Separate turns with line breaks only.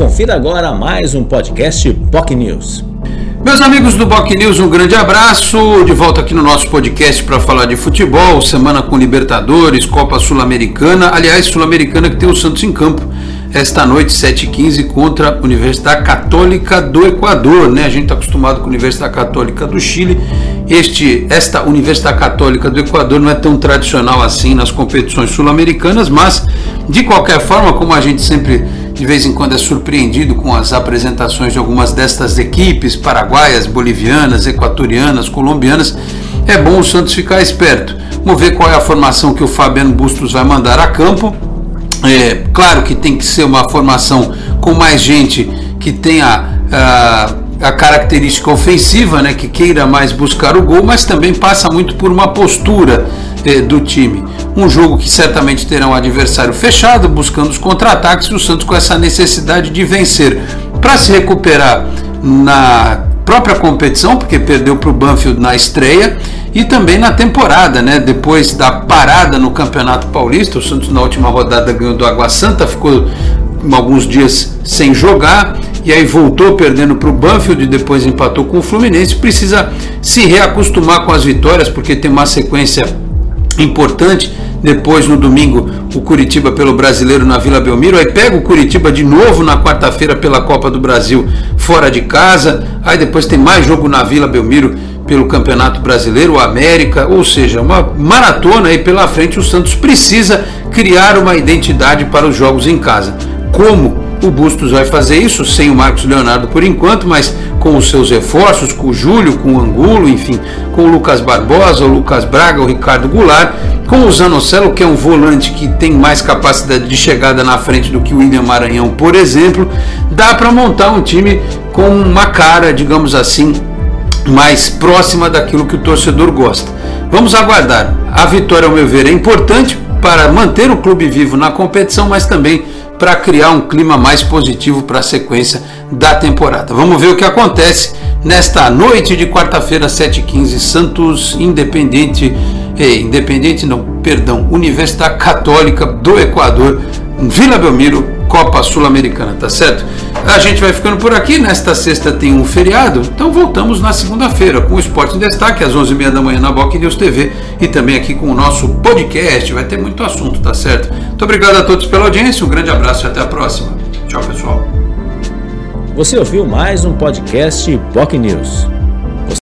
Confira agora mais um podcast POC News.
Meus amigos do Boc News, um grande abraço. De volta aqui no nosso podcast para falar de futebol. Semana com Libertadores, Copa Sul-Americana. Aliás, Sul-Americana que tem o Santos em campo esta noite, 7h15, contra a Universidade Católica do Equador. Né? A gente está acostumado com a Universidade Católica do Chile. Este, esta Universidade Católica do Equador não é tão tradicional assim nas competições sul-americanas, mas de qualquer forma, como a gente sempre de vez em quando é surpreendido com as apresentações de algumas destas equipes paraguaias, bolivianas, equatorianas, colombianas, é bom o Santos ficar esperto. Vamos ver qual é a formação que o Fabiano Bustos vai mandar a campo. É, claro que tem que ser uma formação com mais gente que tenha a, a característica ofensiva, né, que queira mais buscar o gol, mas também passa muito por uma postura do time. Um jogo que certamente terá um adversário fechado, buscando os contra-ataques, e o Santos com essa necessidade de vencer. Para se recuperar na própria competição, porque perdeu para o Banfield na estreia, e também na temporada, né? Depois da parada no Campeonato Paulista, o Santos na última rodada ganhou do Água Santa, ficou alguns dias sem jogar e aí voltou perdendo para o Banfield e depois empatou com o Fluminense. Precisa se reacostumar com as vitórias porque tem uma sequência importante. Depois, no domingo, o Curitiba pelo Brasileiro na Vila Belmiro. Aí pega o Curitiba de novo na quarta-feira pela Copa do Brasil fora de casa. Aí depois tem mais jogo na Vila Belmiro pelo Campeonato Brasileiro, o América, ou seja, uma maratona aí pela frente. O Santos precisa criar uma identidade para os jogos em casa. Como o Bustos vai fazer isso sem o Marcos Leonardo por enquanto, mas com os seus reforços, com o Júlio, com o Angulo, enfim, com o Lucas Barbosa, o Lucas Braga, o Ricardo Goulart, com o Zanocelo, que é um volante que tem mais capacidade de chegada na frente do que o William Maranhão, por exemplo, dá para montar um time com uma cara, digamos assim, mais próxima daquilo que o torcedor gosta. Vamos aguardar. A vitória, ao meu ver, é importante para manter o clube vivo na competição, mas também para criar um clima mais positivo para a sequência da temporada. Vamos ver o que acontece nesta noite de quarta-feira, 7h15, Santos Independente, eh, Independente não, perdão, Universidade Católica do Equador, Vila Belmiro, Copa Sul-Americana, tá certo? A gente vai ficando por aqui. Nesta sexta tem um feriado, então voltamos na segunda-feira com o Esporte em Destaque, às 11h30 da manhã na Boc News TV e também aqui com o nosso podcast. Vai ter muito assunto, tá certo? Muito obrigado a todos pela audiência, um grande abraço e até a próxima. Tchau, pessoal.
Você ouviu mais um podcast Boc News.